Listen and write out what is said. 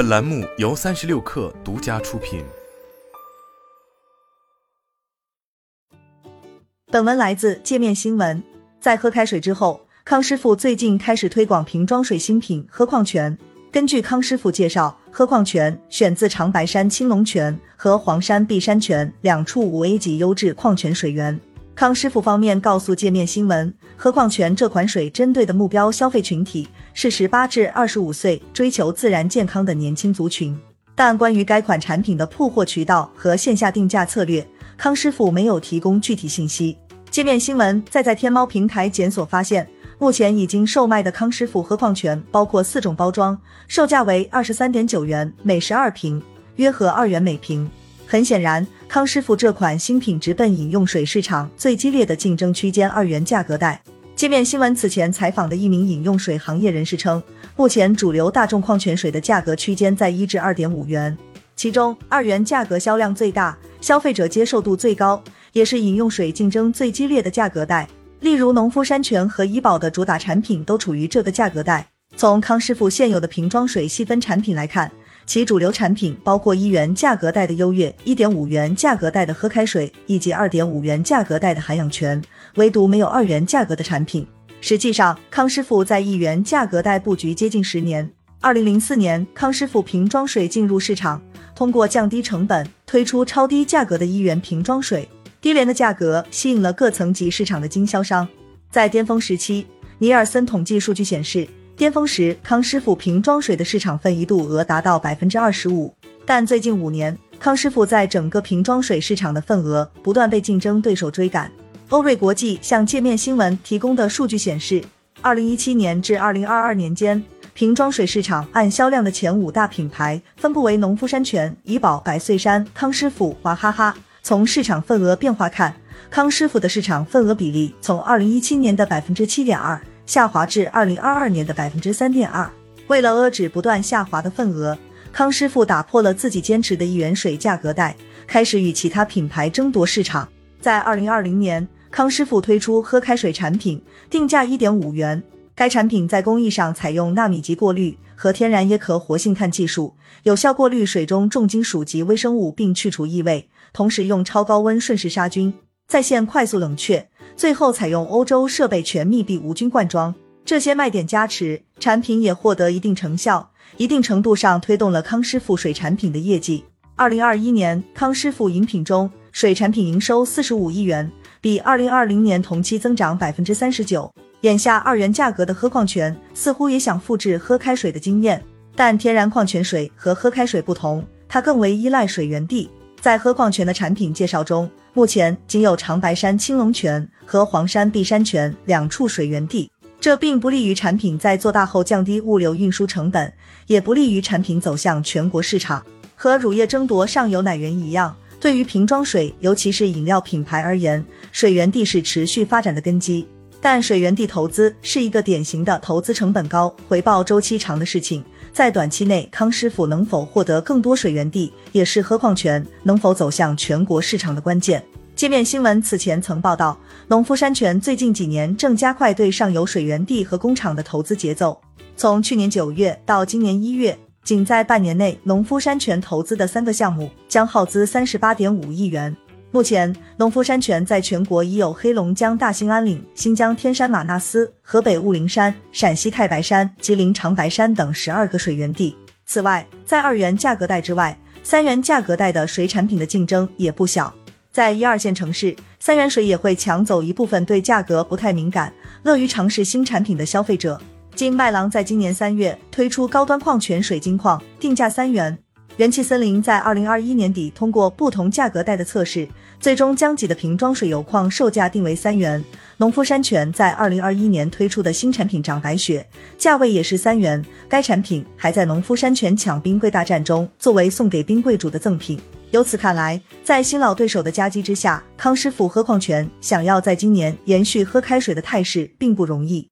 本栏目由三十六氪独家出品。本文来自界面新闻。在喝开水之后，康师傅最近开始推广瓶装水新品喝矿泉。根据康师傅介绍，喝矿泉选自长白山青龙泉和黄山碧山泉两处五 A 级优质矿泉水源。康师傅方面告诉界面新闻，喝矿泉这款水针对的目标消费群体是十八至二十五岁追求自然健康的年轻族群。但关于该款产品的铺货渠道和线下定价策略，康师傅没有提供具体信息。界面新闻在在天猫平台检索发现，目前已经售卖的康师傅喝矿泉包括四种包装，售价为二十三点九元每十二瓶，约合二元每瓶。很显然，康师傅这款新品直奔饮用水市场最激烈的竞争区间二元价格带。界面新闻此前采访的一名饮用水行业人士称，目前主流大众矿泉水的价格区间在一至二点五元，其中二元价格销量最大，消费者接受度最高，也是饮用水竞争最激烈的价格带。例如，农夫山泉和怡宝的主打产品都处于这个价格带。从康师傅现有的瓶装水细分产品来看。其主流产品包括一元价格带的优越、一点五元价格带的喝开水以及二点五元价格带的涵养泉，唯独没有二元价格的产品。实际上，康师傅在一元价格带布局接近十年。二零零四年，康师傅瓶装水进入市场，通过降低成本推出超低价格的一元瓶装水，低廉的价格吸引了各层级市场的经销商。在巅峰时期，尼尔森统计数据显示。巅峰时，康师傅瓶装水的市场份一度额达到百分之二十五，但最近五年，康师傅在整个瓶装水市场的份额不断被竞争对手追赶。欧瑞国际向界面新闻提供的数据显示，二零一七年至二零二二年间，瓶装水市场按销量的前五大品牌分布为农夫山泉、怡宝、百岁山、康师傅、娃哈哈。从市场份额变化看，康师傅的市场份额比例从二零一七年的百分之七点二。下滑至二零二二年的百分之三点二。为了遏制不断下滑的份额，康师傅打破了自己坚持的一元水价格带，开始与其他品牌争夺市场。在二零二零年，康师傅推出喝开水产品，定价一点五元。该产品在工艺上采用纳米级过滤和天然椰壳活性炭技术，有效过滤水中重金属及微生物，并去除异味，同时用超高温瞬时杀菌，在线快速冷却。最后采用欧洲设备全密闭无菌灌装，这些卖点加持，产品也获得一定成效，一定程度上推动了康师傅水产品的业绩。二零二一年，康师傅饮品中水产品营收四十五亿元，比二零二零年同期增长百分之三十九。眼下二元价格的喝矿泉似乎也想复制喝开水的经验，但天然矿泉水和喝开水不同，它更为依赖水源地。在喝矿泉的产品介绍中，目前仅有长白山青龙泉和黄山碧山泉两处水源地，这并不利于产品在做大后降低物流运输成本，也不利于产品走向全国市场。和乳业争夺上游奶源一样，对于瓶装水，尤其是饮料品牌而言，水源地是持续发展的根基。但水源地投资是一个典型的投资成本高、回报周期长的事情。在短期内，康师傅能否获得更多水源地，也是喝矿泉能否走向全国市场的关键。界面新闻此前曾报道，农夫山泉最近几年正加快对上游水源地和工厂的投资节奏。从去年九月到今年一月，仅在半年内，农夫山泉投资的三个项目将耗资三十八点五亿元。目前，农夫山泉在全国已有黑龙江大兴安岭、新疆天山玛纳斯、河北雾灵山、陕西太白山、吉林长白山等十二个水源地。此外，在二元价格带之外，三元价格带的水产品的竞争也不小。在一二线城市，三元水也会抢走一部分对价格不太敏感、乐于尝试新产品的消费者。金麦郎在今年三月推出高端矿泉水金矿，定价三元。元气森林在二零二一年底通过不同价格带的测试，最终将几的瓶装水油矿售价定为三元。农夫山泉在二零二一年推出的新产品长白雪，价位也是三元。该产品还在农夫山泉抢冰柜大战中作为送给冰柜主的赠品。由此看来，在新老对手的夹击之下，康师傅喝矿泉想要在今年延续喝开水的态势并不容易。